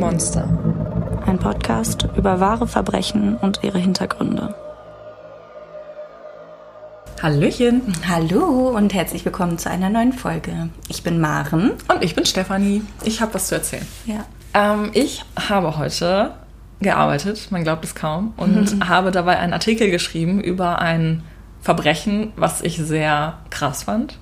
Monster. Ein Podcast über wahre Verbrechen und ihre Hintergründe. Hallöchen. Hallo und herzlich willkommen zu einer neuen Folge. Ich bin Maren. Und ich bin Stefanie. Ich habe was zu erzählen. Ja. Ähm, ich habe heute gearbeitet, man glaubt es kaum, und Mhm. habe dabei einen Artikel geschrieben über ein Verbrechen, was ich sehr krass fand.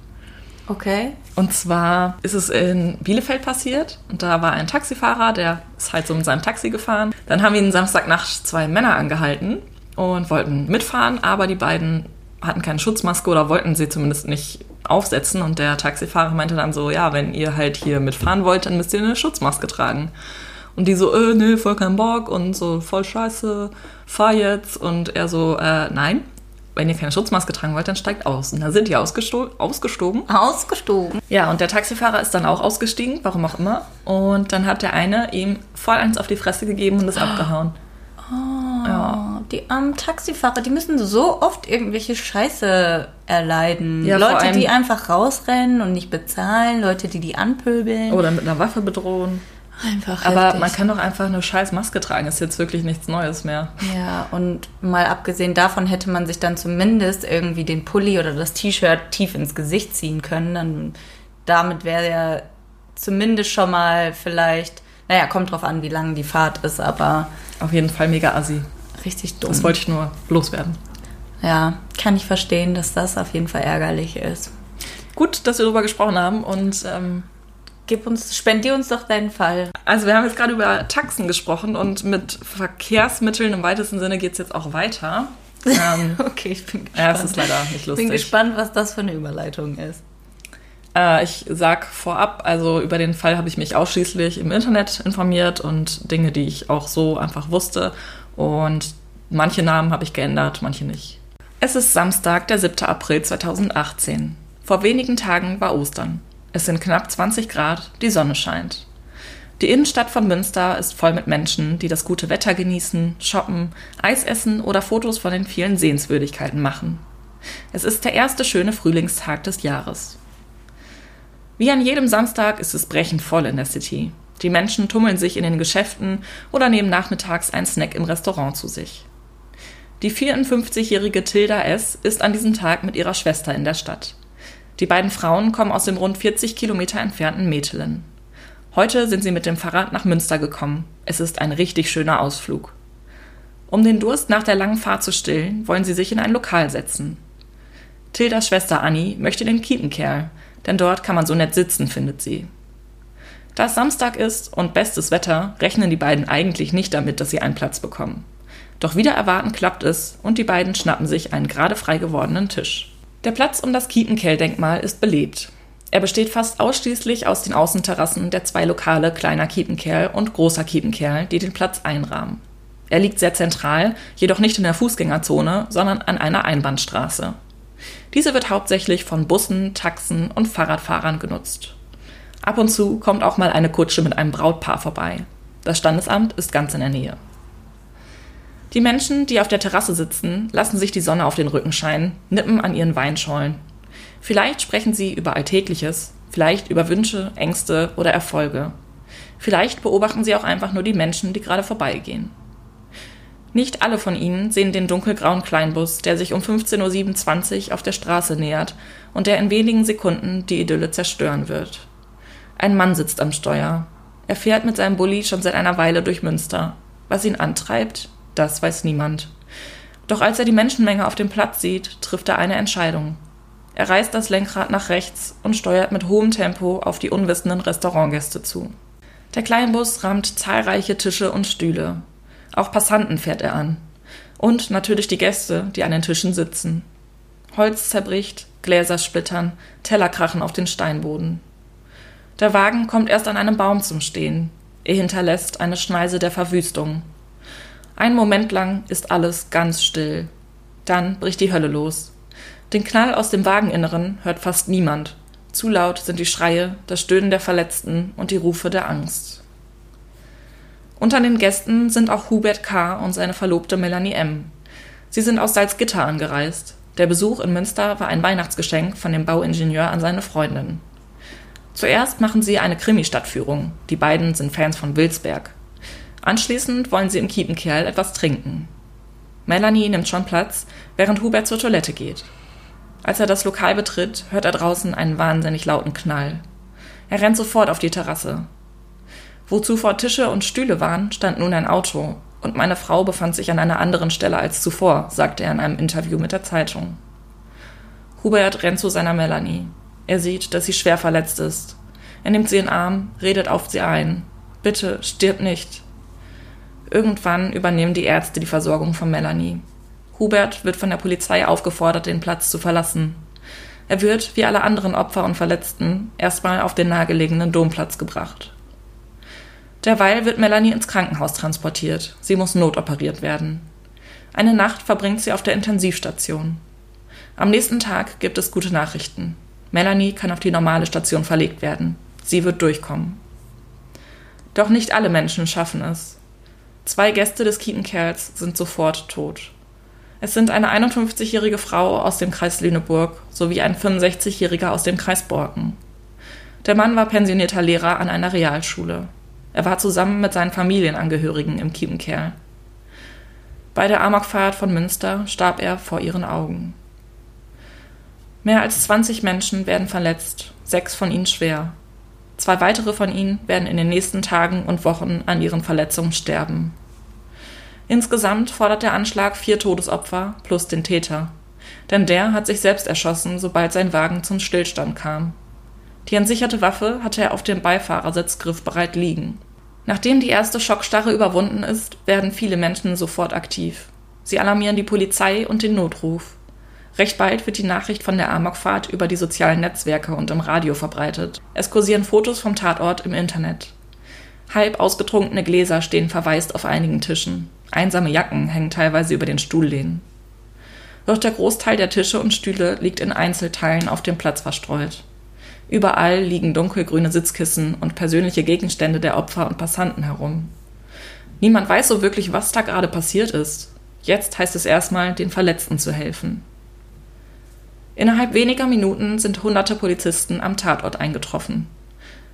Okay. Und zwar ist es in Bielefeld passiert und da war ein Taxifahrer, der ist halt so mit seinem Taxi gefahren. Dann haben ihn Samstagnacht zwei Männer angehalten und wollten mitfahren, aber die beiden hatten keine Schutzmaske oder wollten sie zumindest nicht aufsetzen. Und der Taxifahrer meinte dann so, ja, wenn ihr halt hier mitfahren wollt, dann müsst ihr eine Schutzmaske tragen. Und die so, äh, nee, voll kein Bock und so voll scheiße, fahr jetzt. Und er so, äh, nein, wenn ihr keine Schutzmaske tragen wollt, dann steigt aus. Und da sind die ausgesto ausgestoben. Ausgestoben. Ja, und der Taxifahrer ist dann auch ausgestiegen, warum auch immer. Und dann hat der eine ihm voll eins auf die Fresse gegeben und ist abgehauen. Ja. Oh, die armen Taxifahrer, die müssen so oft irgendwelche Scheiße erleiden. Ja, Leute, die einfach rausrennen und nicht bezahlen, Leute, die die anpöbeln. Oder mit einer Waffe bedrohen. Einfach Aber heftig. man kann doch einfach eine scheiß Maske tragen. Ist jetzt wirklich nichts Neues mehr. Ja, und mal abgesehen davon hätte man sich dann zumindest irgendwie den Pulli oder das T-Shirt tief ins Gesicht ziehen können. Dann, damit wäre ja zumindest schon mal vielleicht, naja, kommt drauf an, wie lang die Fahrt ist, aber Auf jeden Fall mega assi. richtig dumm. Das wollte ich nur loswerden. ja, kann ich verstehen, dass das auf jeden Fall ärgerlich ist. Gut, dass wir darüber gesprochen haben. Und ähm, Gib uns, spendier uns doch deinen Fall. also wir haben jetzt gerade über Taxen gesprochen und mit Verkehrsmitteln im weitesten Sinne geht es jetzt auch weiter. Ähm, Okay, ich bin gespannt. ja, es ist leider nicht ich lustig. bin gespannt, was das für eine Überleitung ist. Äh, ich sag vorab, also über den Fall habe ich mich ausschließlich im Internet informiert und Dinge, die ich auch so einfach wusste. Und manche Namen habe ich geändert, manche nicht. Es ist Samstag, der 7. April 2018. Vor wenigen Tagen war Ostern. Es sind knapp 20 Grad, die Sonne scheint. Die Innenstadt von Münster ist voll mit Menschen, die das gute Wetter genießen, shoppen, Eis essen oder Fotos von den vielen Sehenswürdigkeiten machen. Es ist der erste schöne Frühlingstag des Jahres. Wie an jedem Samstag ist es brechend voll in der City. Die Menschen tummeln sich in den Geschäften oder nehmen nachmittags einen Snack im Restaurant zu sich. Die 54-jährige Tilda S. ist an diesem Tag mit ihrer Schwester in der Stadt. Die beiden Frauen kommen aus dem rund 40 Kilometer entfernten Metelen. Heute sind sie mit dem Fahrrad nach Münster gekommen. Es ist ein richtig schöner Ausflug. Um den Durst nach der langen Fahrt zu stillen, wollen sie sich in ein Lokal setzen. Tildas Schwester Annie möchte den Kiepenkerl, denn dort kann man so nett sitzen, findet sie. Da es Samstag ist und bestes Wetter, rechnen die beiden eigentlich nicht damit, dass sie einen Platz bekommen. Doch wieder erwarten klappt es und die beiden schnappen sich einen gerade frei gewordenen Tisch. Der Platz um das Kiepenkerl-Denkmal ist belebt. Er besteht fast ausschließlich aus den Außenterrassen der zwei Lokale Kleiner Kiepenkerl und Großer Kiepenkerl, die den Platz einrahmen. Er liegt sehr zentral, jedoch nicht in der Fußgängerzone, sondern an einer Einbahnstraße. Diese wird hauptsächlich von Bussen, Taxen und Fahrradfahrern genutzt. Ab und zu kommt auch mal eine Kutsche mit einem Brautpaar vorbei. Das Standesamt ist ganz in der Nähe. Die Menschen, die auf der Terrasse sitzen, lassen sich die Sonne auf den Rücken scheinen, nippen an ihren Weinschollen. Vielleicht sprechen sie über Alltägliches, vielleicht über Wünsche, Ängste oder Erfolge. Vielleicht beobachten sie auch einfach nur die Menschen, die gerade vorbeigehen. Nicht alle von ihnen sehen den dunkelgrauen Kleinbus, der sich um 15.27 Uhr auf der Straße nähert und der in wenigen Sekunden die Idylle zerstören wird. Ein Mann sitzt am Steuer. Er fährt mit seinem Bulli schon seit einer Weile durch Münster. Was ihn antreibt, das weiß niemand. Doch als er die Menschenmenge auf dem Platz sieht, trifft er eine Entscheidung. Er reißt das Lenkrad nach rechts und steuert mit hohem Tempo auf die unwissenden Restaurantgäste zu. Der Kleinbus rammt zahlreiche Tische und Stühle. Auch Passanten fährt er an. Und natürlich die Gäste, die an den Tischen sitzen. Holz zerbricht, Gläser splittern, Teller krachen auf den Steinboden. Der Wagen kommt erst an einem Baum zum Stehen. Er hinterlässt eine Schneise der Verwüstung. Einen Moment lang ist alles ganz still. Dann bricht die Hölle los. Den Knall aus dem Wageninneren hört fast niemand. Zu laut sind die Schreie, das Stöhnen der Verletzten und die Rufe der Angst. Unter den Gästen sind auch Hubert K. und seine Verlobte Melanie M. Sie sind aus Salzgitter angereist. Der Besuch in Münster war ein Weihnachtsgeschenk von dem Bauingenieur an seine Freundin. Zuerst machen sie eine Krimi-Stadtführung. Die beiden sind Fans von Wilsberg. Anschließend wollen sie im Kiepenkerl etwas trinken. Melanie nimmt schon Platz, während Hubert zur Toilette geht. Als er das Lokal betritt, hört er draußen einen wahnsinnig lauten Knall. Er rennt sofort auf die Terrasse. Wo zuvor Tische und Stühle waren, stand nun ein Auto, und meine Frau befand sich an einer anderen Stelle als zuvor, sagte er in einem Interview mit der Zeitung. Hubert rennt zu seiner Melanie. Er sieht, dass sie schwer verletzt ist. Er nimmt sie in den Arm, redet auf sie ein. Bitte, stirb nicht. Irgendwann übernehmen die Ärzte die Versorgung von Melanie. Hubert wird von der Polizei aufgefordert, den Platz zu verlassen. Er wird, wie alle anderen Opfer und Verletzten, erstmal auf den nahegelegenen Domplatz gebracht. Derweil wird Melanie ins Krankenhaus transportiert. Sie muss notoperiert werden. Eine Nacht verbringt sie auf der Intensivstation. Am nächsten Tag gibt es gute Nachrichten. Melanie kann auf die normale Station verlegt werden. Sie wird durchkommen. Doch nicht alle Menschen schaffen es. Zwei Gäste des Kietenkerls sind sofort tot. Es sind eine 51-jährige Frau aus dem Kreis Lüneburg sowie ein 65-jähriger aus dem Kreis Borken. Der Mann war pensionierter Lehrer an einer Realschule. Er war zusammen mit seinen Familienangehörigen im Kiepenkerl. Bei der Amokfahrt von Münster starb er vor ihren Augen. Mehr als 20 Menschen werden verletzt, sechs von ihnen schwer. Zwei weitere von ihnen werden in den nächsten Tagen und Wochen an ihren Verletzungen sterben. Insgesamt fordert der Anschlag vier Todesopfer plus den Täter. Denn der hat sich selbst erschossen, sobald sein Wagen zum Stillstand kam. Die entsicherte Waffe hatte er auf dem Beifahrersitz griffbereit liegen. Nachdem die erste Schockstarre überwunden ist, werden viele Menschen sofort aktiv. Sie alarmieren die Polizei und den Notruf. Recht bald wird die Nachricht von der Amokfahrt über die sozialen Netzwerke und im Radio verbreitet. Es kursieren Fotos vom Tatort im Internet. Halb ausgetrunkene Gläser stehen verwaist auf einigen Tischen. Einsame Jacken hängen teilweise über den Stuhllehnen. Doch der Großteil der Tische und Stühle liegt in Einzelteilen auf dem Platz verstreut. Überall liegen dunkelgrüne Sitzkissen und persönliche Gegenstände der Opfer und Passanten herum. Niemand weiß so wirklich, was da gerade passiert ist. Jetzt heißt es erstmal, den Verletzten zu helfen. Innerhalb weniger Minuten sind hunderte Polizisten am Tatort eingetroffen.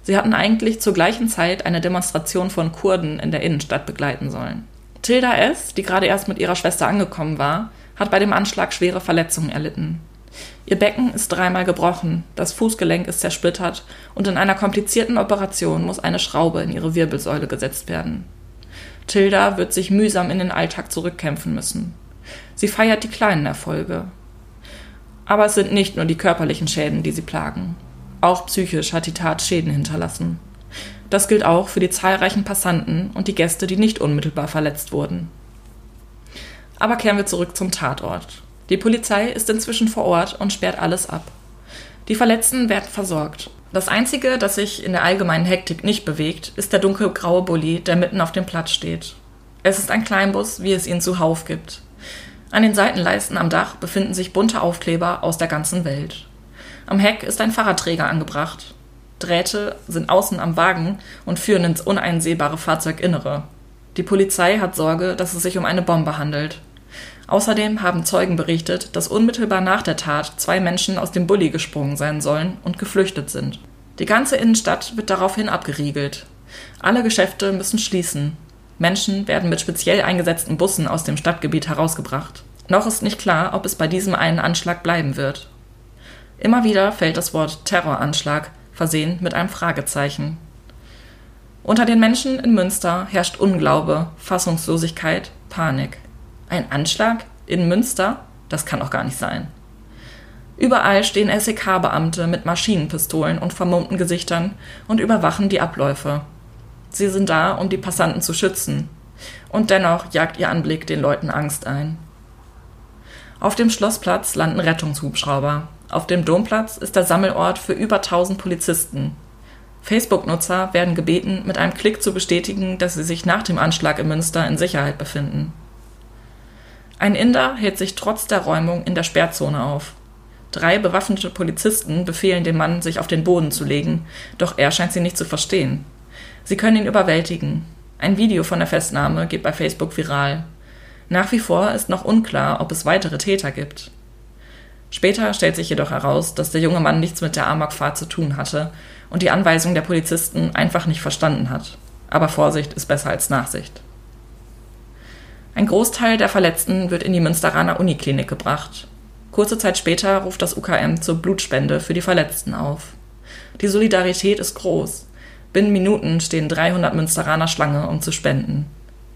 Sie hatten eigentlich zur gleichen Zeit eine Demonstration von Kurden in der Innenstadt begleiten sollen. Tilda S., die gerade erst mit ihrer Schwester angekommen war, hat bei dem Anschlag schwere Verletzungen erlitten. Ihr Becken ist dreimal gebrochen, das Fußgelenk ist zersplittert und in einer komplizierten Operation muss eine Schraube in ihre Wirbelsäule gesetzt werden. Tilda wird sich mühsam in den Alltag zurückkämpfen müssen. Sie feiert die kleinen Erfolge. Aber es sind nicht nur die körperlichen Schäden, die sie plagen. Auch psychisch hat die Tat Schäden hinterlassen. Das gilt auch für die zahlreichen Passanten und die Gäste, die nicht unmittelbar verletzt wurden. Aber kehren wir zurück zum Tatort. Die Polizei ist inzwischen vor Ort und sperrt alles ab. Die Verletzten werden versorgt. Das Einzige, das sich in der allgemeinen Hektik nicht bewegt, ist der dunkelgraue Bulli, der mitten auf dem Platz steht. Es ist ein Kleinbus, wie es ihn zuhauf gibt. An den Seitenleisten am Dach befinden sich bunte Aufkleber aus der ganzen Welt. Am Heck ist ein Fahrradträger angebracht. Drähte sind außen am Wagen und führen ins uneinsehbare Fahrzeuginnere. Die Polizei hat Sorge, dass es sich um eine Bombe handelt. Außerdem haben Zeugen berichtet, dass unmittelbar nach der Tat zwei Menschen aus dem Bulli gesprungen sein sollen und geflüchtet sind. Die ganze Innenstadt wird daraufhin abgeriegelt. Alle Geschäfte müssen schließen. Menschen werden mit speziell eingesetzten Bussen aus dem Stadtgebiet herausgebracht. Noch ist nicht klar, ob es bei diesem einen Anschlag bleiben wird. Immer wieder fällt das Wort Terroranschlag, versehen mit einem Fragezeichen. Unter den Menschen in Münster herrscht Unglaube, Fassungslosigkeit, Panik. Ein Anschlag in Münster? Das kann doch gar nicht sein. Überall stehen SEK-Beamte mit Maschinenpistolen und vermummten Gesichtern und überwachen die Abläufe. Sie sind da, um die Passanten zu schützen. Und dennoch jagt ihr Anblick den Leuten Angst ein. Auf dem Schlossplatz landen Rettungshubschrauber. Auf dem Domplatz ist der Sammelort für über 1000 Polizisten. Facebook-Nutzer werden gebeten, mit einem Klick zu bestätigen, dass sie sich nach dem Anschlag in Münster in Sicherheit befinden. Ein Inder hält sich trotz der Räumung in der Sperrzone auf. Drei bewaffnete Polizisten befehlen dem Mann, sich auf den Boden zu legen, doch er scheint sie nicht zu verstehen. Sie können ihn überwältigen. Ein Video von der Festnahme geht bei Facebook viral. Nach wie vor ist noch unklar, ob es weitere Täter gibt. Später stellt sich jedoch heraus, dass der junge Mann nichts mit der Amokfahrt zu tun hatte und die Anweisung der Polizisten einfach nicht verstanden hat. Aber Vorsicht ist besser als Nachsicht. Ein Großteil der Verletzten wird in die Münsteraner Uniklinik gebracht. Kurze Zeit später ruft das UKM zur Blutspende für die Verletzten auf. Die Solidarität ist groß. Binnen Minuten stehen 300 Münsteraner Schlange, um zu spenden.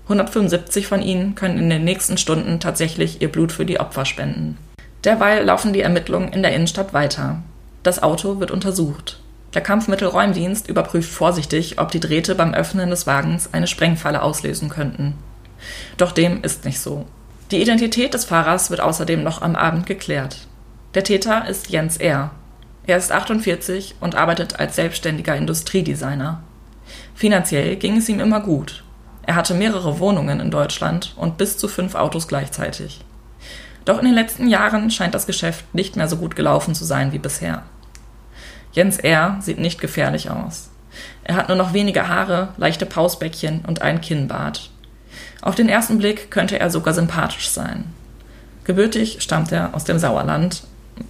175 von ihnen können in den nächsten Stunden tatsächlich ihr Blut für die Opfer spenden. Derweil laufen die Ermittlungen in der Innenstadt weiter. Das Auto wird untersucht. Der Kampfmittelräumdienst überprüft vorsichtig, ob die Drähte beim Öffnen des Wagens eine Sprengfalle auslösen könnten. Doch dem ist nicht so. Die Identität des Fahrers wird außerdem noch am Abend geklärt. Der Täter ist Jens R. Er ist 48 und arbeitet als selbstständiger Industriedesigner. Finanziell ging es ihm immer gut. Er hatte mehrere Wohnungen in Deutschland und bis zu fünf Autos gleichzeitig. Doch in den letzten Jahren scheint das Geschäft nicht mehr so gut gelaufen zu sein wie bisher. Jens R. sieht nicht gefährlich aus. Er hat nur noch wenige Haare, leichte Pausbäckchen und ein Kinnbart. Auf den ersten Blick könnte er sogar sympathisch sein. Gebürtig stammt er aus dem Sauerland,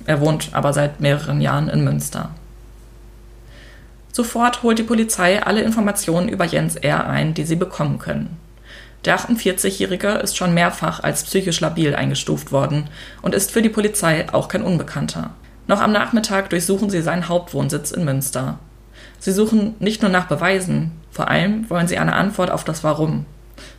er wohnt aber seit mehreren Jahren in Münster. Sofort holt die Polizei alle Informationen über Jens R. ein, die sie bekommen können. Der 48-Jährige ist schon mehrfach als psychisch labil eingestuft worden und ist für die Polizei auch kein Unbekannter. Noch am Nachmittag durchsuchen sie seinen Hauptwohnsitz in Münster. Sie suchen nicht nur nach Beweisen, vor allem wollen sie eine Antwort auf das Warum.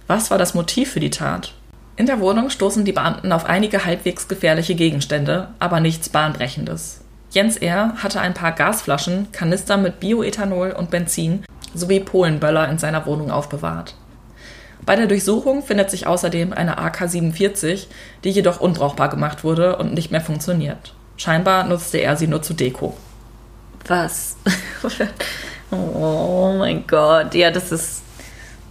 Was war das Motiv für die Tat? In der Wohnung stoßen die Beamten auf einige halbwegs gefährliche Gegenstände, aber nichts Bahnbrechendes. Jens R. hatte ein paar Gasflaschen, Kanister mit Bioethanol und Benzin sowie Polenböller in seiner Wohnung aufbewahrt. Bei der Durchsuchung findet sich außerdem eine AK-47, die jedoch unbrauchbar gemacht wurde und nicht mehr funktioniert. Scheinbar nutzte er sie nur zu Deko. Was? oh mein Gott, ja, das ist.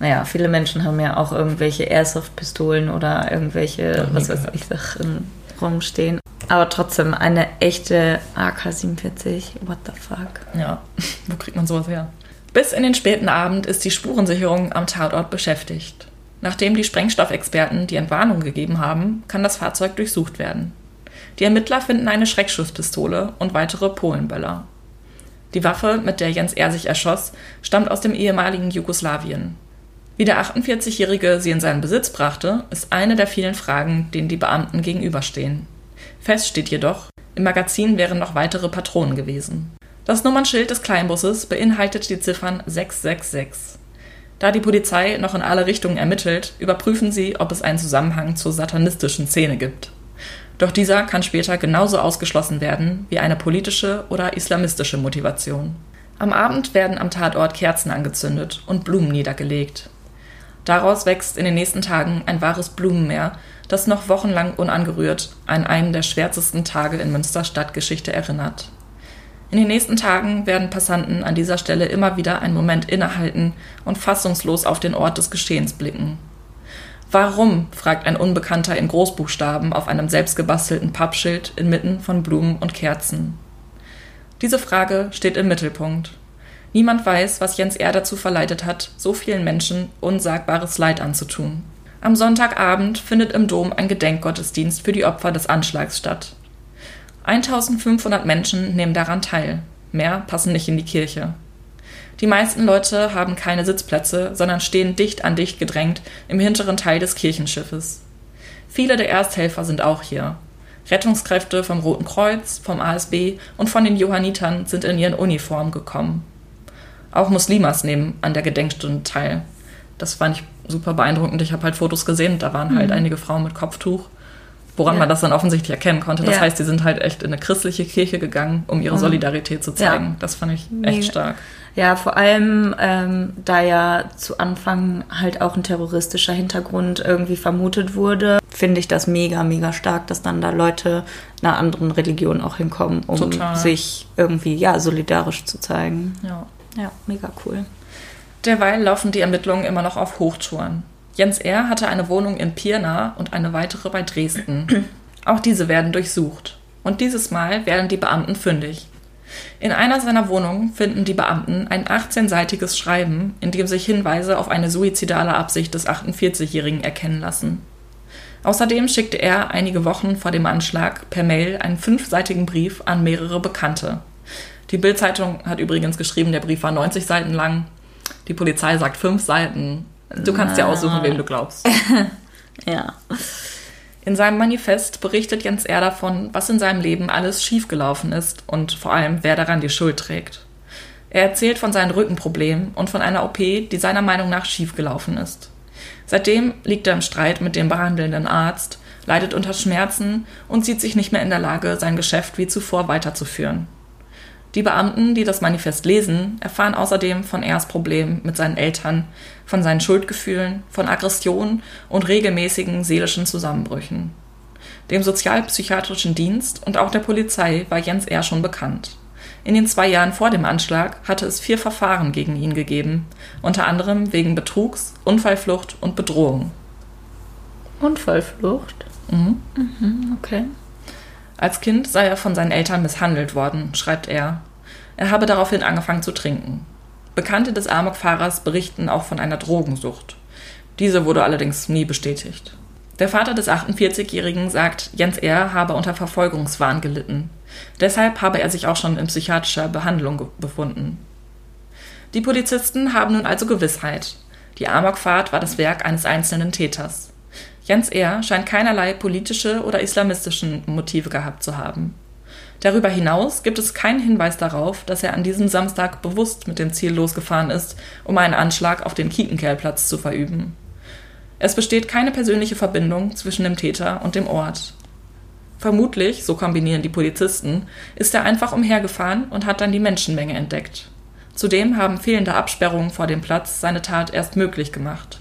Naja, viele Menschen haben ja auch irgendwelche Airsoft-Pistolen oder irgendwelche, was weiß ich, Sachen rumstehen. Aber trotzdem eine echte AK-47. What the fuck? Ja, wo kriegt man sowas her? Bis in den späten Abend ist die Spurensicherung am Tatort beschäftigt. Nachdem die Sprengstoffexperten die Entwarnung gegeben haben, kann das Fahrzeug durchsucht werden. Die Ermittler finden eine Schreckschusspistole und weitere Polenböller. Die Waffe, mit der Jens R. sich erschoss, stammt aus dem ehemaligen Jugoslawien. Wie der 48-Jährige sie in seinen Besitz brachte, ist eine der vielen Fragen, denen die Beamten gegenüberstehen. Fest steht jedoch, im Magazin wären noch weitere Patronen gewesen. Das Nummernschild des Kleinbusses beinhaltet die Ziffern 666. Da die Polizei noch in alle Richtungen ermittelt, überprüfen sie, ob es einen Zusammenhang zur satanistischen Szene gibt. Doch dieser kann später genauso ausgeschlossen werden wie eine politische oder islamistische Motivation. Am Abend werden am Tatort Kerzen angezündet und Blumen niedergelegt. Daraus wächst in den nächsten Tagen ein wahres Blumenmeer, das noch wochenlang unangerührt an einen der schwärzesten Tage in Münster Stadtgeschichte erinnert. In den nächsten Tagen werden Passanten an dieser Stelle immer wieder einen Moment innehalten und fassungslos auf den Ort des Geschehens blicken. Warum? fragt ein Unbekannter in Großbuchstaben auf einem selbstgebastelten Pappschild inmitten von Blumen und Kerzen. Diese Frage steht im Mittelpunkt. Niemand weiß, was Jens R. dazu verleitet hat, so vielen Menschen unsagbares Leid anzutun. Am Sonntagabend findet im Dom ein Gedenkgottesdienst für die Opfer des Anschlags statt. 1500 Menschen nehmen daran teil. Mehr passen nicht in die Kirche. Die meisten Leute haben keine Sitzplätze, sondern stehen dicht an dicht gedrängt im hinteren Teil des Kirchenschiffes. Viele der Ersthelfer sind auch hier. Rettungskräfte vom Roten Kreuz, vom ASB und von den Johannitern sind in ihren Uniformen gekommen. Auch Muslimas nehmen an der Gedenkstunde teil. Das fand ich super beeindruckend. Ich habe halt Fotos gesehen, da waren halt mhm. einige Frauen mit Kopftuch, woran ja. man das dann offensichtlich erkennen konnte. Das ja. heißt, sie sind halt echt in eine christliche Kirche gegangen, um ihre mhm. Solidarität zu zeigen. Ja. Das fand ich echt stark. Ja, vor allem, ähm, da ja zu Anfang halt auch ein terroristischer Hintergrund irgendwie vermutet wurde, finde ich das mega, mega stark, dass dann da Leute einer anderen Religion auch hinkommen, um Total. sich irgendwie, ja, solidarisch zu zeigen. Ja. Ja, mega cool. Derweil laufen die Ermittlungen immer noch auf Hochtouren. Jens R. hatte eine Wohnung in Pirna und eine weitere bei Dresden. Auch diese werden durchsucht. Und dieses Mal werden die Beamten fündig. In einer seiner Wohnungen finden die Beamten ein 18-seitiges Schreiben, in dem sich Hinweise auf eine suizidale Absicht des 48-Jährigen erkennen lassen. Außerdem schickte er einige Wochen vor dem Anschlag per Mail einen fünfseitigen Brief an mehrere Bekannte. Die Bildzeitung hat übrigens geschrieben, der Brief war 90 Seiten lang. Die Polizei sagt fünf Seiten. Du kannst dir aussuchen, wem du glaubst. Ja. In seinem Manifest berichtet Jens R. davon, was in seinem Leben alles schiefgelaufen ist und vor allem, wer daran die Schuld trägt. Er erzählt von seinen Rückenproblemen und von einer OP, die seiner Meinung nach schiefgelaufen ist. Seitdem liegt er im Streit mit dem behandelnden Arzt, leidet unter Schmerzen und sieht sich nicht mehr in der Lage, sein Geschäft wie zuvor weiterzuführen. Die Beamten, die das Manifest lesen, erfahren außerdem von Ers Problemen mit seinen Eltern, von seinen Schuldgefühlen, von Aggressionen und regelmäßigen seelischen Zusammenbrüchen. Dem sozialpsychiatrischen Dienst und auch der Polizei war Jens R. schon bekannt. In den zwei Jahren vor dem Anschlag hatte es vier Verfahren gegen ihn gegeben, unter anderem wegen Betrugs, Unfallflucht und Bedrohung. Unfallflucht? Mhm. Mhm, okay. Als Kind sei er von seinen Eltern misshandelt worden, schreibt er. Er habe daraufhin angefangen zu trinken. Bekannte des Amok-Fahrers berichten auch von einer Drogensucht. Diese wurde allerdings nie bestätigt. Der Vater des 48-Jährigen sagt, Jens R. habe unter Verfolgungswahn gelitten. Deshalb habe er sich auch schon in psychiatrischer Behandlung befunden. Die Polizisten haben nun also Gewissheit. Die Amokfahrt war das Werk eines einzelnen Täters. Jens R. scheint keinerlei politische oder islamistischen Motive gehabt zu haben. Darüber hinaus gibt es keinen Hinweis darauf, dass er an diesem Samstag bewusst mit dem Ziel losgefahren ist, um einen Anschlag auf den Kietenkerlplatz zu verüben. Es besteht keine persönliche Verbindung zwischen dem Täter und dem Ort. Vermutlich, so kombinieren die Polizisten, ist er einfach umhergefahren und hat dann die Menschenmenge entdeckt. Zudem haben fehlende Absperrungen vor dem Platz seine Tat erst möglich gemacht.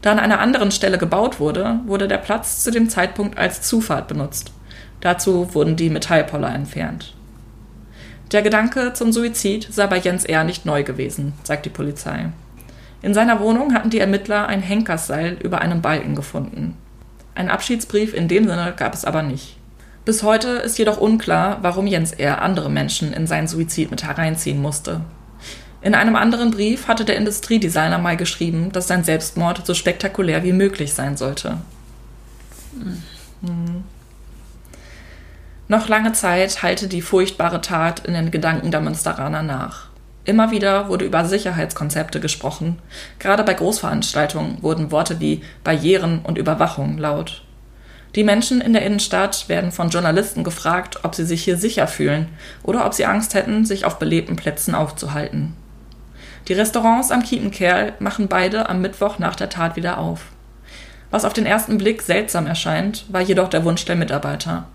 Da an einer anderen Stelle gebaut wurde, wurde der Platz zu dem Zeitpunkt als Zufahrt benutzt. Dazu wurden die Metallpoller entfernt. Der Gedanke zum Suizid sei bei Jens R. nicht neu gewesen, sagt die Polizei. In seiner Wohnung hatten die Ermittler ein Henkersseil über einem Balken gefunden. Ein Abschiedsbrief in dem Sinne gab es aber nicht. Bis heute ist jedoch unklar, warum Jens R. andere Menschen in seinen Suizid mit hereinziehen musste. In einem anderen Brief hatte der Industriedesigner mal geschrieben, dass sein Selbstmord so spektakulär wie möglich sein sollte. Mhm. Noch lange Zeit halte die furchtbare Tat in den Gedanken der Münsteraner nach. Immer wieder wurde über Sicherheitskonzepte gesprochen. Gerade bei Großveranstaltungen wurden Worte wie Barrieren und Überwachung laut. Die Menschen in der Innenstadt werden von Journalisten gefragt, ob sie sich hier sicher fühlen oder ob sie Angst hätten, sich auf belebten Plätzen aufzuhalten. Die Restaurants am Kietenkerl machen beide am Mittwoch nach der Tat wieder auf. Was auf den ersten Blick seltsam erscheint, war jedoch der Wunsch der Mitarbeiter.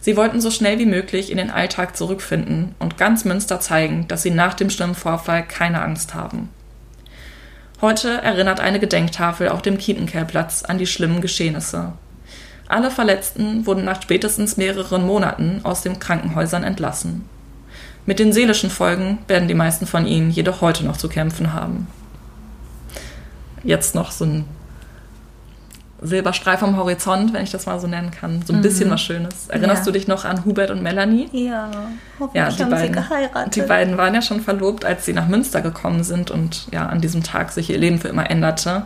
Sie wollten so schnell wie möglich in den Alltag zurückfinden und ganz Münster zeigen, dass sie nach dem schlimmen Vorfall keine Angst haben. Heute erinnert eine Gedenktafel auf dem Kietenkerlplatz an die schlimmen Geschehnisse. Alle Verletzten wurden nach spätestens mehreren Monaten aus den Krankenhäusern entlassen. Mit den seelischen Folgen werden die meisten von ihnen jedoch heute noch zu kämpfen haben. Jetzt noch so ein Silberstreif am Horizont, wenn ich das mal so nennen kann. So ein mhm. bisschen was Schönes. Erinnerst ja. du dich noch an Hubert und Melanie? Ja, hoffentlich ja, die haben beiden, sie geheiratet. Die beiden waren ja schon verlobt, als sie nach Münster gekommen sind und ja, an diesem Tag sich ihr Leben für immer änderte.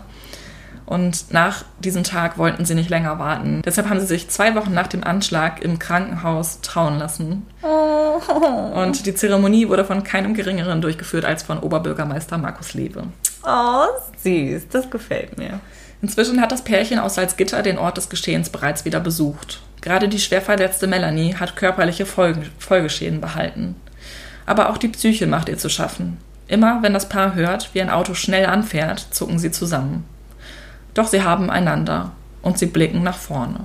Und nach diesem Tag wollten sie nicht länger warten. Deshalb haben sie sich zwei Wochen nach dem Anschlag im Krankenhaus trauen lassen. Oh. Und die Zeremonie wurde von keinem Geringeren durchgeführt als von Oberbürgermeister Markus Lewe. Oh, süß, das gefällt mir. Inzwischen hat das Pärchen aus Salzgitter den Ort des Geschehens bereits wieder besucht. Gerade die schwer verletzte Melanie hat körperliche Folgen, Folgeschäden behalten. Aber auch die Psyche macht ihr zu schaffen. Immer wenn das Paar hört, wie ein Auto schnell anfährt, zucken sie zusammen. Doch sie haben einander und sie blicken nach vorne.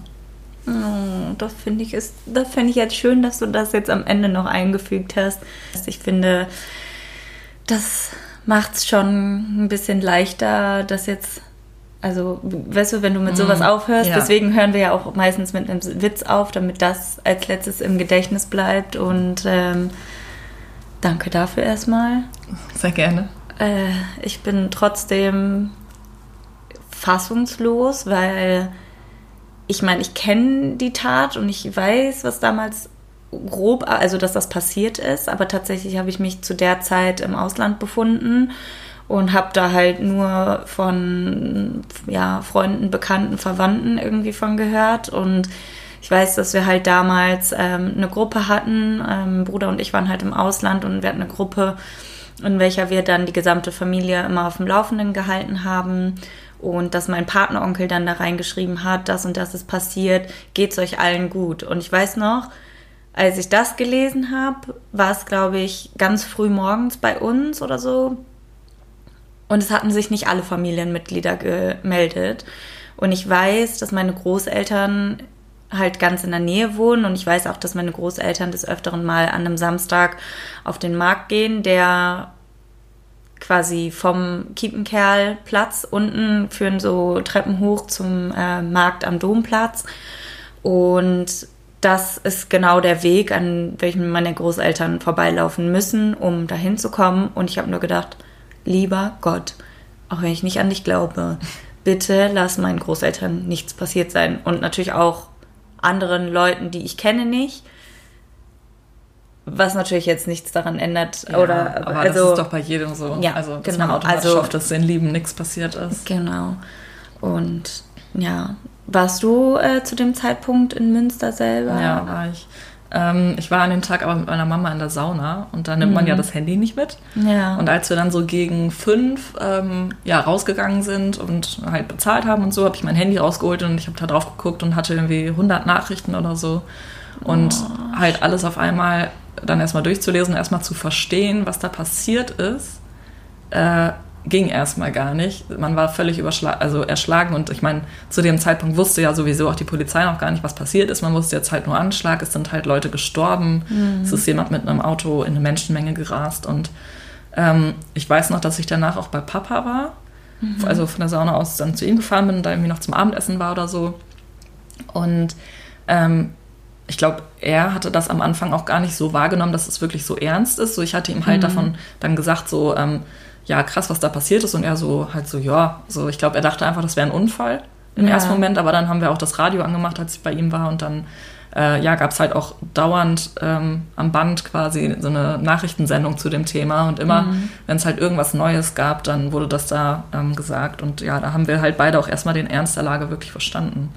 Oh, das finde ich ist, das ich jetzt schön, dass du das jetzt am Ende noch eingefügt hast. Ich finde, das macht es schon ein bisschen leichter, dass jetzt, also, weißt du, wenn du mit sowas mm, aufhörst, ja. deswegen hören wir ja auch meistens mit einem Witz auf, damit das als letztes im Gedächtnis bleibt. Und ähm, danke dafür erstmal. Sehr gerne. Äh, ich bin trotzdem fassungslos, weil ich meine, ich kenne die Tat und ich weiß, was damals grob, also dass das passiert ist, aber tatsächlich habe ich mich zu der Zeit im Ausland befunden und habe da halt nur von ja, Freunden, Bekannten, Verwandten irgendwie von gehört und ich weiß, dass wir halt damals ähm, eine Gruppe hatten. Ähm, Bruder und ich waren halt im Ausland und wir hatten eine Gruppe in welcher wir dann die gesamte Familie immer auf dem Laufenden gehalten haben und dass mein Partneronkel dann da reingeschrieben hat, das und das ist passiert, geht's euch allen gut. Und ich weiß noch, als ich das gelesen habe, war es, glaube ich, ganz früh morgens bei uns oder so. Und es hatten sich nicht alle Familienmitglieder gemeldet. Und ich weiß, dass meine Großeltern halt ganz in der Nähe wohnen und ich weiß auch, dass meine Großeltern des Öfteren mal an einem Samstag auf den Markt gehen, der quasi vom Kiepenkerlplatz unten führen so Treppen hoch zum äh, Markt am Domplatz und das ist genau der Weg, an welchem meine Großeltern vorbeilaufen müssen, um dahin zu kommen. Und ich habe nur gedacht, lieber Gott, auch wenn ich nicht an dich glaube, bitte lass meinen Großeltern nichts passiert sein. Und natürlich auch anderen Leuten, die ich kenne, nicht. Was natürlich jetzt nichts daran ändert. Ja, oder, aber also, das ist doch bei jedem so. Ja, also, dass genau. man automatisch also, hofft, dass den Lieben nichts passiert ist. Genau. Und ja, warst du äh, zu dem Zeitpunkt in Münster selber? Ja, war ich. Ähm, ich war an dem Tag aber mit meiner Mama in der Sauna und da nimmt mhm. man ja das Handy nicht mit. Ja. Und als wir dann so gegen fünf ähm, ja, rausgegangen sind und halt bezahlt haben und so, habe ich mein Handy rausgeholt und ich habe da drauf geguckt und hatte irgendwie 100 Nachrichten oder so. Und oh. halt alles auf einmal dann erstmal durchzulesen, erstmal zu verstehen, was da passiert ist. Äh, ging erstmal gar nicht. Man war völlig also erschlagen und ich meine, zu dem Zeitpunkt wusste ja sowieso auch die Polizei noch gar nicht, was passiert ist. Man wusste jetzt halt nur Anschlag, es sind halt Leute gestorben, mhm. es ist jemand mit einem Auto in eine Menschenmenge gerast und ähm, ich weiß noch, dass ich danach auch bei Papa war, mhm. also von der Sauna aus dann zu ihm gefahren bin und da irgendwie noch zum Abendessen war oder so. Und ähm, ich glaube, er hatte das am Anfang auch gar nicht so wahrgenommen, dass es wirklich so ernst ist. So, ich hatte ihm halt mhm. davon dann gesagt, so, ähm, ja, krass, was da passiert ist. Und er so halt so, ja, so, ich glaube, er dachte einfach, das wäre ein Unfall im ja. ersten Moment, aber dann haben wir auch das Radio angemacht, als ich bei ihm war und dann äh, ja, gab es halt auch dauernd ähm, am Band quasi so eine Nachrichtensendung zu dem Thema und immer, mhm. wenn es halt irgendwas Neues gab, dann wurde das da ähm, gesagt und ja, da haben wir halt beide auch erstmal den Ernst der Lage wirklich verstanden.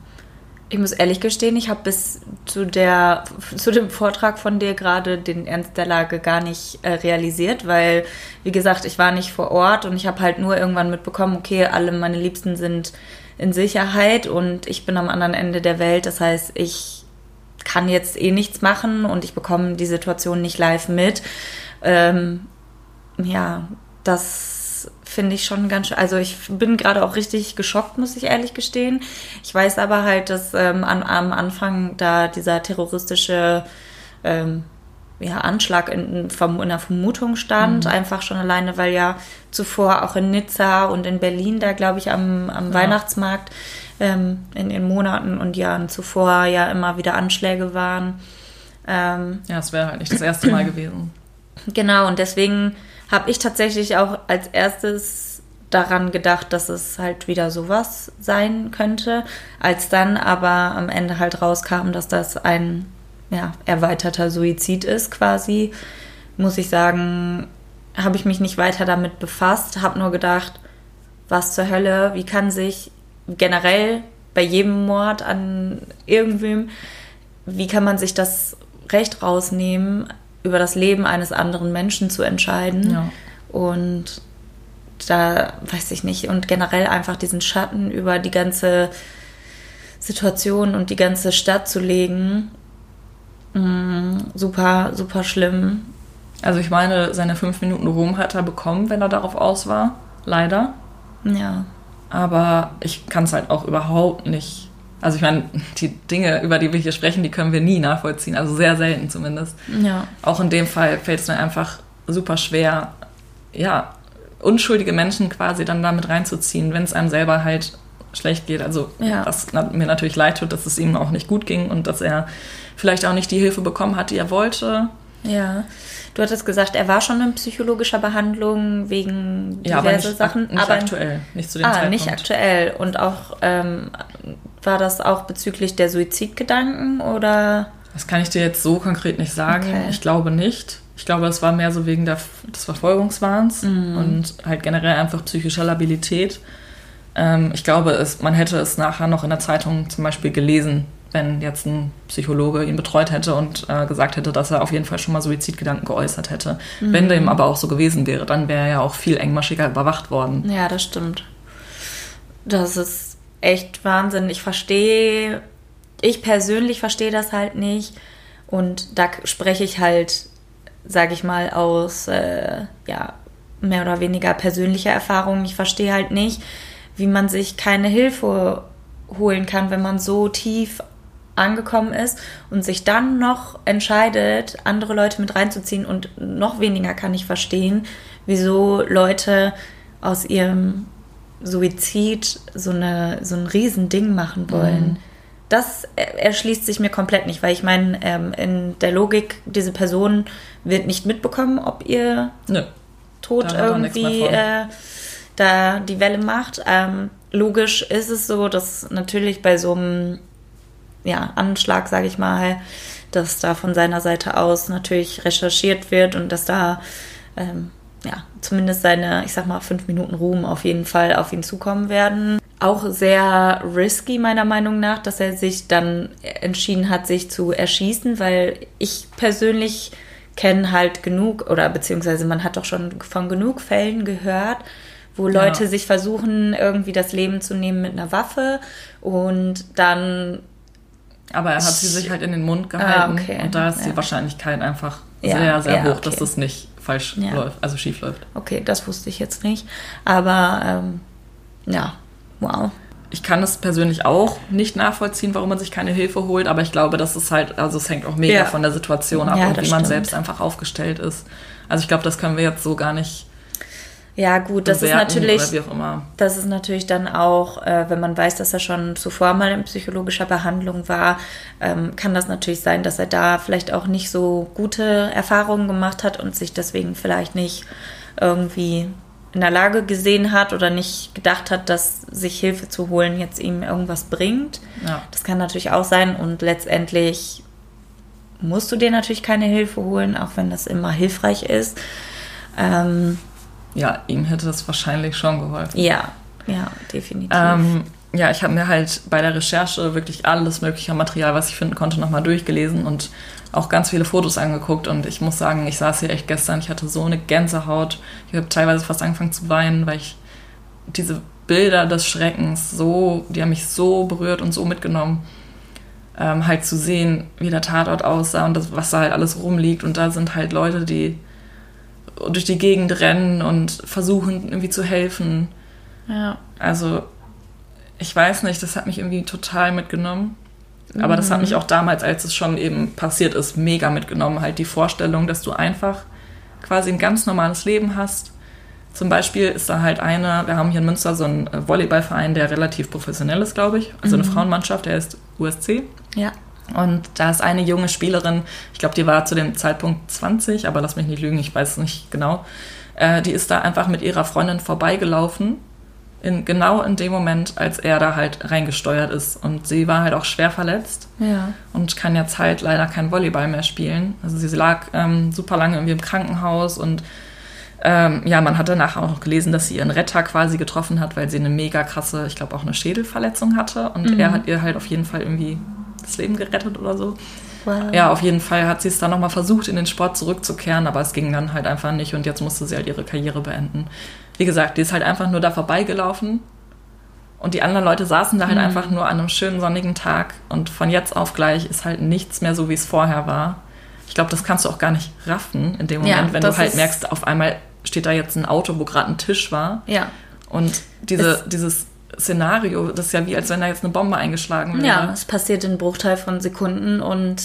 Ich muss ehrlich gestehen, ich habe bis zu, der, zu dem Vortrag von dir gerade den Ernst der Lage gar nicht äh, realisiert, weil, wie gesagt, ich war nicht vor Ort und ich habe halt nur irgendwann mitbekommen, okay, alle meine Liebsten sind in Sicherheit und ich bin am anderen Ende der Welt. Das heißt, ich kann jetzt eh nichts machen und ich bekomme die Situation nicht live mit. Ähm, ja, das finde ich schon ganz schön. Also ich bin gerade auch richtig geschockt, muss ich ehrlich gestehen. Ich weiß aber halt, dass ähm, an, am Anfang da dieser terroristische ähm, ja, Anschlag in, in der Vermutung stand. Mhm. Einfach schon alleine, weil ja zuvor auch in Nizza und in Berlin, da glaube ich am, am ja. Weihnachtsmarkt ähm, in den Monaten und Jahren zuvor ja immer wieder Anschläge waren. Ähm, ja, es wäre halt nicht das erste Mal gewesen. Genau, und deswegen habe ich tatsächlich auch als erstes daran gedacht, dass es halt wieder sowas sein könnte, als dann aber am Ende halt rauskam, dass das ein ja, erweiterter Suizid ist quasi, muss ich sagen, habe ich mich nicht weiter damit befasst, habe nur gedacht, was zur Hölle, wie kann sich generell bei jedem Mord an irgendwem, wie kann man sich das Recht rausnehmen, über das Leben eines anderen Menschen zu entscheiden. Ja. Und da weiß ich nicht, und generell einfach diesen Schatten über die ganze Situation und die ganze Stadt zu legen. Mm, super, super schlimm. Also ich meine, seine fünf Minuten Ruhm hat er bekommen, wenn er darauf aus war. Leider. Ja. Aber ich kann es halt auch überhaupt nicht also ich meine, die Dinge, über die wir hier sprechen, die können wir nie nachvollziehen, also sehr selten zumindest. Ja. Auch in dem Fall fällt es mir einfach super schwer, ja, unschuldige Menschen quasi dann damit reinzuziehen, wenn es einem selber halt schlecht geht. Also ja. was mir natürlich leid tut, dass es ihm auch nicht gut ging und dass er vielleicht auch nicht die Hilfe bekommen hat, die er wollte. Ja. Du hattest gesagt, er war schon in psychologischer Behandlung wegen diverse ja, aber nicht, Sachen. Nicht aber aktuell, nicht zu dem ah, Zeitpunkt. nicht aktuell. Und auch ähm, war das auch bezüglich der Suizidgedanken oder? Das kann ich dir jetzt so konkret nicht sagen. Okay. Ich glaube nicht. Ich glaube, das war mehr so wegen der, des Verfolgungswahns mhm. und halt generell einfach psychischer Labilität. Ähm, ich glaube, es, man hätte es nachher noch in der Zeitung zum Beispiel gelesen, wenn jetzt ein Psychologe ihn betreut hätte und äh, gesagt hätte, dass er auf jeden Fall schon mal Suizidgedanken geäußert hätte. Mhm. Wenn dem aber auch so gewesen wäre, dann wäre er ja auch viel engmaschiger überwacht worden. Ja, das stimmt. Das ist echt Wahnsinn. Ich verstehe, ich persönlich verstehe das halt nicht. Und da spreche ich halt, sage ich mal, aus äh, ja, mehr oder weniger persönlicher Erfahrung. Ich verstehe halt nicht, wie man sich keine Hilfe holen kann, wenn man so tief angekommen ist und sich dann noch entscheidet, andere Leute mit reinzuziehen und noch weniger kann ich verstehen, wieso Leute aus ihrem Suizid so, eine, so ein Riesending machen wollen. Mhm. Das erschließt sich mir komplett nicht, weil ich meine, ähm, in der Logik, diese Person wird nicht mitbekommen, ob ihr Nö. Tod irgendwie äh, da die Welle macht. Ähm, logisch ist es so, dass natürlich bei so einem ja, Anschlag, sage ich mal, dass da von seiner Seite aus natürlich recherchiert wird und dass da ähm, ja, zumindest seine, ich sag mal, fünf Minuten Ruhm auf jeden Fall auf ihn zukommen werden. Auch sehr risky meiner Meinung nach, dass er sich dann entschieden hat, sich zu erschießen, weil ich persönlich kenne halt genug oder beziehungsweise man hat doch schon von genug Fällen gehört, wo Leute ja. sich versuchen, irgendwie das Leben zu nehmen mit einer Waffe und dann. Aber er hat sie sich halt in den Mund gehalten ah, okay. und da ist ja. die Wahrscheinlichkeit einfach ja, sehr, sehr hoch, okay. dass das nicht falsch läuft, also schief läuft. Okay, das wusste ich jetzt nicht. Aber ähm, ja, wow. Ich kann es persönlich auch nicht nachvollziehen, warum man sich keine Hilfe holt, aber ich glaube, das ist halt, also es hängt auch mega von der Situation ab und wie man selbst einfach aufgestellt ist. Also ich glaube, das können wir jetzt so gar nicht ja, gut, das ist natürlich. Das ist natürlich dann auch, äh, wenn man weiß, dass er schon zuvor mal in psychologischer Behandlung war, ähm, kann das natürlich sein, dass er da vielleicht auch nicht so gute Erfahrungen gemacht hat und sich deswegen vielleicht nicht irgendwie in der Lage gesehen hat oder nicht gedacht hat, dass sich Hilfe zu holen jetzt ihm irgendwas bringt. Ja. Das kann natürlich auch sein und letztendlich musst du dir natürlich keine Hilfe holen, auch wenn das immer hilfreich ist. Ähm, ja, ihm hätte das wahrscheinlich schon geholfen. Ja, ja, definitiv. Ähm, ja, ich habe mir halt bei der Recherche wirklich alles mögliche Material, was ich finden konnte, nochmal durchgelesen und auch ganz viele Fotos angeguckt. Und ich muss sagen, ich saß hier echt gestern, ich hatte so eine Gänsehaut. Ich habe teilweise fast angefangen zu weinen, weil ich diese Bilder des Schreckens so, die haben mich so berührt und so mitgenommen. Ähm, halt zu sehen, wie der Tatort aussah und das, was da halt alles rumliegt. Und da sind halt Leute, die durch die Gegend rennen und versuchen irgendwie zu helfen. Ja. Also, ich weiß nicht, das hat mich irgendwie total mitgenommen. Mhm. Aber das hat mich mhm. auch damals, als es schon eben passiert ist, mega mitgenommen. Halt die Vorstellung, dass du einfach quasi ein ganz normales Leben hast. Zum Beispiel ist da halt eine, wir haben hier in Münster so einen Volleyballverein, der relativ professionell ist, glaube ich. Also mhm. eine Frauenmannschaft, der ist USC. Ja. Und da ist eine junge Spielerin, ich glaube, die war zu dem Zeitpunkt 20, aber lass mich nicht lügen, ich weiß es nicht genau. Äh, die ist da einfach mit ihrer Freundin vorbeigelaufen, in, genau in dem Moment, als er da halt reingesteuert ist. Und sie war halt auch schwer verletzt ja. und kann jetzt halt leider kein Volleyball mehr spielen. Also sie lag ähm, super lange irgendwie im Krankenhaus und ähm, ja, man hat danach auch noch gelesen, dass sie ihren Retter quasi getroffen hat, weil sie eine mega krasse, ich glaube auch eine Schädelverletzung hatte. Und mhm. er hat ihr halt auf jeden Fall irgendwie das Leben gerettet oder so. Wow. Ja, auf jeden Fall hat sie es dann nochmal versucht, in den Sport zurückzukehren, aber es ging dann halt einfach nicht und jetzt musste sie halt ihre Karriere beenden. Wie gesagt, die ist halt einfach nur da vorbeigelaufen und die anderen Leute saßen da halt mhm. einfach nur an einem schönen sonnigen Tag und von jetzt auf gleich ist halt nichts mehr so, wie es vorher war. Ich glaube, das kannst du auch gar nicht raffen in dem Moment, ja, wenn du halt merkst, auf einmal steht da jetzt ein Auto, wo gerade ein Tisch war. Ja. Und diese, dieses Szenario. Das ist ja wie, als wenn da jetzt eine Bombe eingeschlagen wäre. Ja, es passiert in Bruchteil von Sekunden und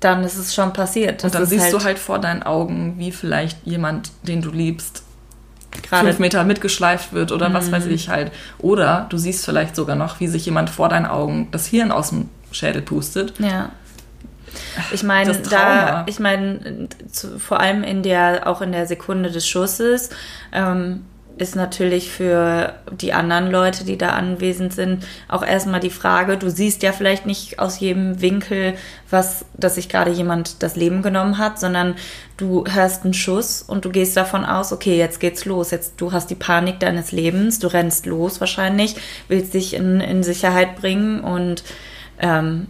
dann ist es schon passiert. Das und dann siehst halt du halt vor deinen Augen, wie vielleicht jemand, den du liebst, gerade fünf Meter mitgeschleift wird oder mhm. was weiß ich halt. Oder du siehst vielleicht sogar noch, wie sich jemand vor deinen Augen das Hirn aus dem Schädel pustet. Ja. Ich meine, da, ich meine, vor allem in der, auch in der Sekunde des Schusses, ähm, ist natürlich für die anderen Leute, die da anwesend sind, auch erstmal die Frage, du siehst ja vielleicht nicht aus jedem Winkel, was, dass sich gerade jemand das Leben genommen hat, sondern du hörst einen Schuss und du gehst davon aus, okay, jetzt geht's los, jetzt du hast die Panik deines Lebens, du rennst los wahrscheinlich, willst dich in, in Sicherheit bringen und ähm,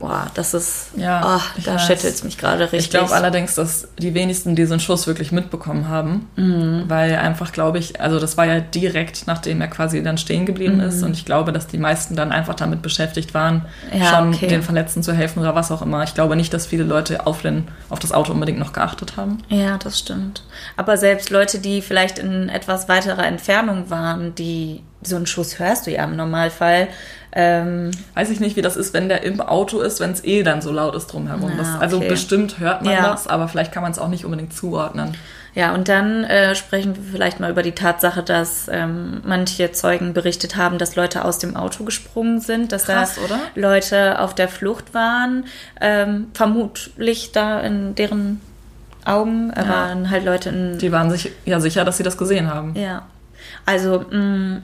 Boah, das ist. Ja, oh, da schüttelt es mich gerade richtig. Ich glaube allerdings, dass die wenigsten diesen Schuss wirklich mitbekommen haben, Mhm. weil einfach, glaube ich, also das war ja direkt, nachdem er quasi dann stehen geblieben ist und ich glaube, dass die meisten dann einfach damit beschäftigt waren, Mhm. Ja, schon okay. den Verletzten zu helfen oder was auch immer. Ich glaube nicht, dass viele Leute auf, den, auf das Auto unbedingt noch geachtet haben. Ja, das stimmt. Aber selbst Leute, die vielleicht in etwas weiterer Entfernung waren, die so einen Schuss hörst du ja im Normalfall. Ähm, Weiß ich nicht, wie das ist, wenn der im Auto ist, wenn es eh dann so laut ist drumherum. Ah, das, also okay. bestimmt hört man Ja. das, aber vielleicht kann man es auch nicht unbedingt zuordnen. ja, und dann äh, sprechen wir vielleicht mal über die Tatsache, dass ähm, manche Zeugen berichtet haben, dass Leute aus dem Auto gesprungen sind, dass Krass, da oder? Leute auf der Flucht waren. Ähm, vermutlich da in deren Augen Ja. waren halt Leute in Die waren sich ja sicher, dass sie das gesehen haben. Ja. Also, mh,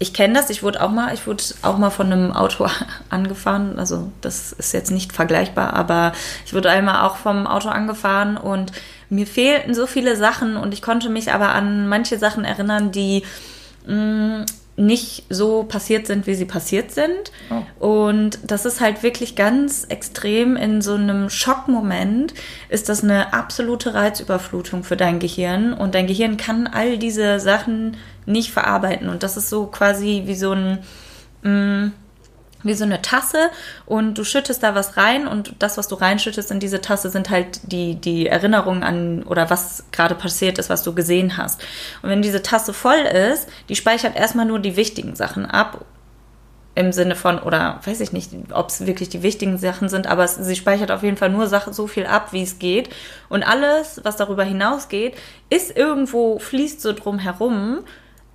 ich kenne das. Ich wurde auch mal, ich wurde auch mal von einem Auto angefahren. Also, das ist jetzt nicht vergleichbar, aber ich wurde einmal auch vom Auto angefahren und mir fehlten so viele Sachen und ich konnte mich aber an manche Sachen erinnern, die mh, nicht so passiert sind, wie sie passiert sind. Und das ist halt wirklich ganz extrem in so einem Schockmoment ist das eine absolute Reizüberflutung für dein Gehirn und dein Gehirn kann all diese Sachen nicht verarbeiten und das ist so quasi wie so ein mh, wie so eine Tasse und du schüttest da was rein und das, was du reinschüttest in diese Tasse, sind halt die, die Erinnerungen an oder was gerade passiert ist, was du gesehen hast. Und wenn diese Tasse voll ist, die speichert erstmal nur die wichtigen Sachen ab. Im Sinne von, oder weiß ich nicht, ob es wirklich die wichtigen Sachen sind, aber sie speichert auf jeden Fall nur so viel ab, wie es geht. Und alles, was darüber hinausgeht, ist irgendwo, fließt so drum herum,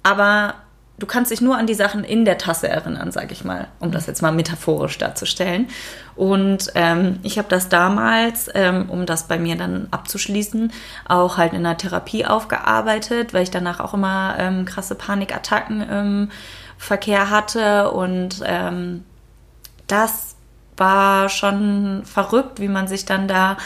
aber du kannst dich nur an die Sachen in der Tasse erinnern, sage ich mal, um das jetzt mal metaphorisch darzustellen. Und ähm, ich habe das damals, ähm, um das bei mir dann abzuschließen, auch halt in der Therapie aufgearbeitet, weil ich danach auch immer ähm, krasse Panikattacken im Verkehr hatte und ähm, das war schon verrückt, wie man sich dann da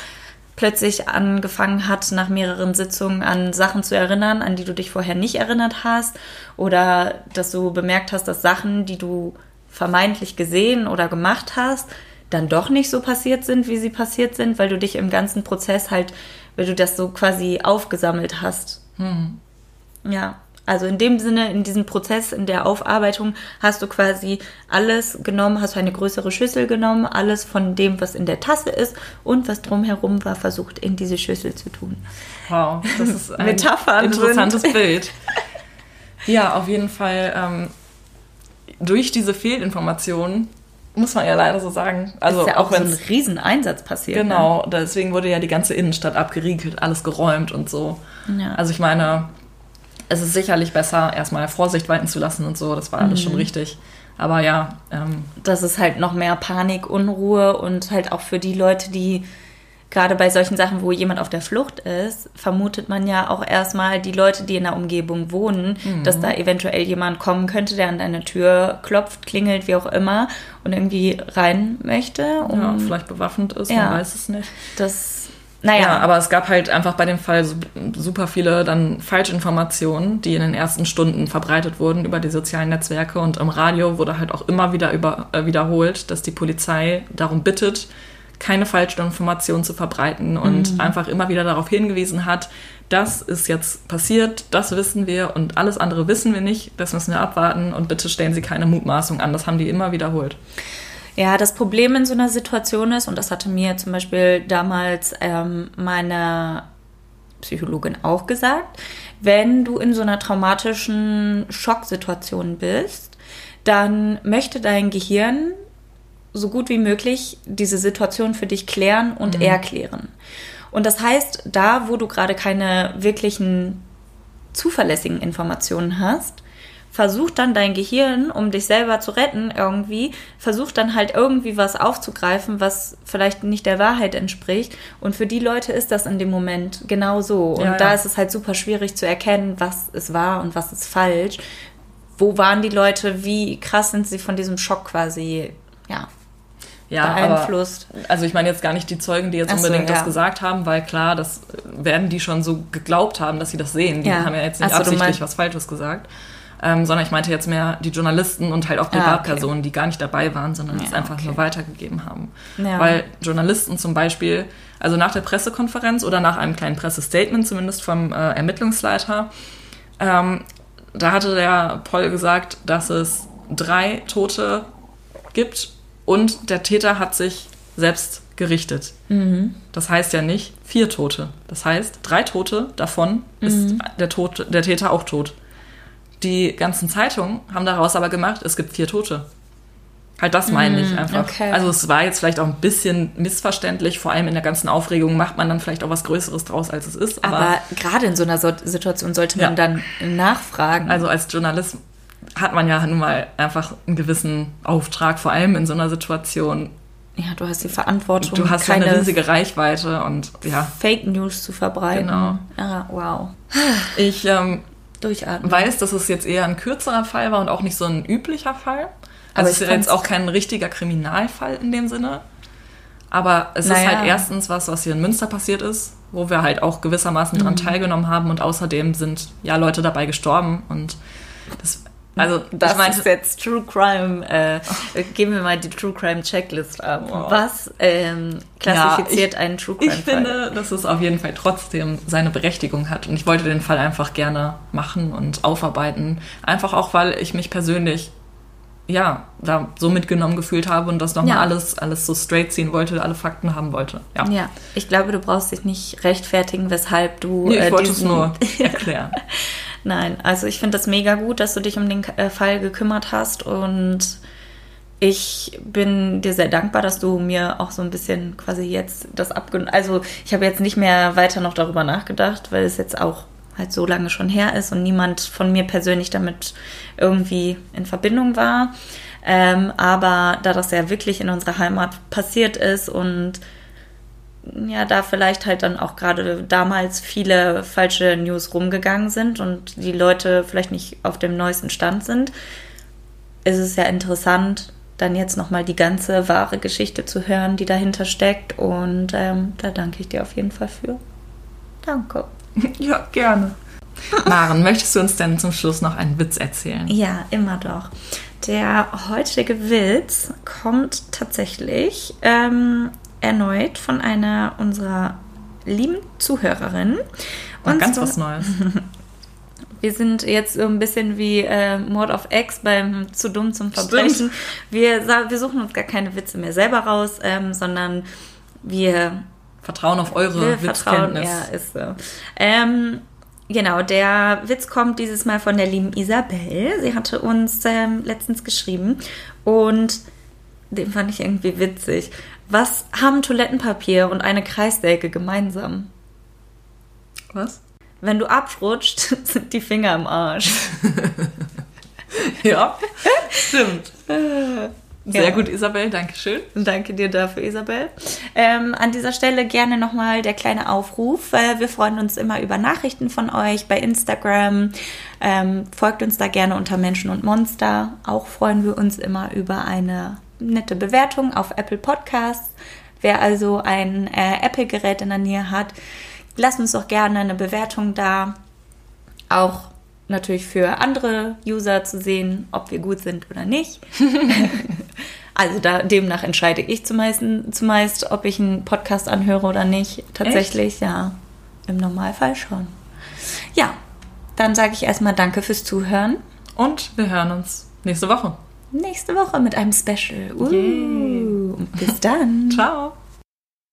plötzlich angefangen hat, nach mehreren Sitzungen an Sachen zu erinnern, an die du dich vorher nicht erinnert hast. Oder dass du bemerkt hast, dass Sachen, die du vermeintlich gesehen oder gemacht hast, dann doch nicht so passiert sind, wie sie passiert sind, weil du dich im ganzen Prozess halt, weil du das so quasi aufgesammelt hast. Ja, also in dem Sinne, in diesem Prozess, in der Aufarbeitung, hast du quasi alles genommen, hast du eine größere Schüssel genommen, alles von dem, was in der Tasse ist und was drumherum war, versucht in diese Schüssel zu tun. Wow, das ist ein Metaphern interessantes sind. Bild. Ja, auf jeden Fall ähm, durch diese Fehlinformationen muss man ja leider so sagen. Also ist ja auch, so ein Rieseneinsatz passiert. ne? Genau, deswegen wurde ja die ganze Innenstadt abgeriegelt, alles geräumt und so. Ja. Also ich meine, es ist sicherlich besser, erstmal Vorsicht walten zu lassen und so, das war alles Mhm. schon richtig. Aber ja, ähm, das ist halt noch mehr Panik, Unruhe und halt auch für die Leute, die gerade bei solchen Sachen, wo jemand auf der Flucht ist, vermutet man ja auch erstmal die Leute, die in der Umgebung wohnen, dass da eventuell jemand kommen könnte, der an deine Tür klopft, klingelt, wie auch immer und irgendwie rein möchte. Um ja, vielleicht bewaffnet ist, Ja. man weiß es nicht. das, naja, Ja, aber es gab halt einfach bei dem Fall su- super viele dann Falschinformationen, die in den ersten Stunden verbreitet wurden über die sozialen Netzwerke und im Radio wurde halt auch immer wieder über, äh, wiederholt, dass die Polizei darum bittet, keine falschen Informationen zu verbreiten und einfach immer wieder darauf hingewiesen hat, das ist jetzt passiert, das wissen wir und alles andere wissen wir nicht, das müssen wir abwarten und bitte stellen Sie keine Mutmaßung an. Das haben die immer wiederholt. Ja, das Problem in so einer Situation ist, und das hatte mir zum Beispiel damals ähm, meine Psychologin auch gesagt, wenn du in so einer traumatischen Schocksituation bist, dann möchte dein Gehirn so gut wie möglich diese Situation für dich klären und erklären. Und das heißt, da, wo du gerade keine wirklichen zuverlässigen Informationen hast, versucht dann dein Gehirn, um dich selber zu retten irgendwie, versucht dann halt irgendwie was aufzugreifen, was vielleicht nicht der Wahrheit entspricht. Und für die Leute ist das in dem Moment genau so. Und Ja, da ja. ist es halt super schwierig zu erkennen, was ist wahr und was ist falsch. Wo waren die Leute? Wie krass sind sie von diesem Schock quasi, ja, Ja, beeinflusst? Aber, also ich meine jetzt gar nicht die Zeugen, die jetzt so, unbedingt ja. das gesagt haben, weil klar, das werden die schon so geglaubt haben, dass sie das sehen. Die Ja. haben ja jetzt nicht so, absichtlich was Falsches gesagt. Ähm, sondern ich meinte jetzt mehr die Journalisten und halt auch Ah, okay. Privatpersonen, die gar nicht dabei waren, sondern es Ja, einfach okay. nur weitergegeben haben. Ja. Weil Journalisten zum Beispiel, also nach der Pressekonferenz oder nach einem kleinen Pressestatement zumindest vom äh, Ermittlungsleiter, ähm, da hatte der Poll gesagt, dass es drei Tote gibt und der Täter hat sich selbst gerichtet. Das heißt ja nicht vier Tote. Das heißt, drei Tote davon ist der, Tote, der Täter auch tot. Die ganzen Zeitungen haben daraus aber gemacht, es gibt vier Tote. Halt das meine ich einfach. okay. Also es war jetzt vielleicht auch ein bisschen missverständlich, vor allem in der ganzen Aufregung macht man dann vielleicht auch was Größeres draus, als es ist. Aber, Aber gerade in so einer Situation sollte man Ja. dann nachfragen. also als Journalist hat man ja nun mal einfach einen gewissen Auftrag, vor allem in so einer Situation. ja, du hast die Verantwortung, Du hast keine eine riesige Reichweite und ja, Fake News zu verbreiten. Genau. Ja, wow. ich ähm, Durchatmen. weiß, dass es jetzt eher ein kürzerer Fall war und auch nicht so ein üblicher Fall. Also es ist jetzt auch kein richtiger Kriminalfall in dem Sinne. Aber es ist Naja. halt erstens was, was hier in Münster passiert ist, wo wir halt auch gewissermaßen Mhm. dran teilgenommen haben und außerdem sind ja Leute dabei gestorben und das, also Das ich meinte, ist jetzt True Crime. Äh, geben wir mal die True Crime Checklist ab. Wow. Was ähm, klassifiziert einen True Crime? ich finde, dass es auf jeden Fall trotzdem seine Berechtigung hat und ich wollte den Fall einfach gerne machen und aufarbeiten, einfach auch, weil ich mich persönlich ja, da so mitgenommen gefühlt habe und das nochmal Ja. alles, alles so straight ziehen wollte, alle Fakten haben wollte. Ja. Ja, ich glaube, du brauchst dich nicht rechtfertigen, weshalb du. Nee, ich äh, wollte es nur erklären. Nein, also ich finde das mega gut, dass du dich um den äh, Fall gekümmert hast und ich bin dir sehr dankbar, dass du mir auch so ein bisschen quasi jetzt das abgenommen. Also ich habe jetzt nicht mehr weiter noch darüber nachgedacht, weil es jetzt auch halt so lange schon her ist und niemand von mir persönlich damit irgendwie in Verbindung war. Ähm, aber da das ja wirklich in unserer Heimat passiert ist und ja, da vielleicht halt dann auch gerade damals viele falsche News rumgegangen sind und die Leute vielleicht nicht auf dem neuesten Stand sind, ist es ja interessant, dann jetzt nochmal die ganze wahre Geschichte zu hören, die dahinter steckt. Und ähm, da danke ich dir auf jeden Fall für. Danke. Ja, gerne. Maren, möchtest du uns denn zum Schluss noch einen Witz erzählen? Ja, immer doch. Der heutige Witz kommt tatsächlich ähm, erneut von einer unserer lieben Zuhörerinnen. Mal ganz was Neues. Wir sind jetzt so ein bisschen wie äh, Mord of X beim Zu dumm zum Verbrechen. Wir, wir suchen uns gar keine Witze mehr selber raus, ähm, sondern wir, Vertrauen auf eure. Witzkenntnis. Ja, ist so. Ähm, genau, der Witz kommt dieses Mal von der lieben Isabel. Sie hatte uns ähm, letztens geschrieben und den fand ich irgendwie witzig. Was haben Toilettenpapier und eine Kreissäge gemeinsam? Was? Wenn du abrutscht, sind die Finger im Arsch. Ja, stimmt. Sehr Ja. gut, Isabel, danke schön. Danke dir dafür, Isabel. Ähm, an dieser Stelle gerne nochmal der kleine Aufruf. Äh, wir freuen uns immer über Nachrichten von euch bei Instagram. Ähm, folgt uns da gerne unter Menschen und Monster. Auch freuen wir uns immer über eine nette Bewertung auf Apple Podcasts. Wer also ein äh, Apple-Gerät in der Nähe hat, lasst uns doch gerne eine Bewertung da. Auch natürlich für andere User zu sehen, ob wir gut sind oder nicht. Also da, demnach entscheide ich zumeist, zumeist, ob ich einen Podcast anhöre oder nicht. Tatsächlich, ja. Im Normalfall schon. Ja, dann sage ich erstmal Danke fürs Zuhören. Und wir hören uns nächste Woche. Nächste Woche mit einem Special. Uh, Yay. Bis dann. Ciao.